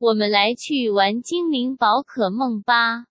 我们来去玩精灵宝可梦吧。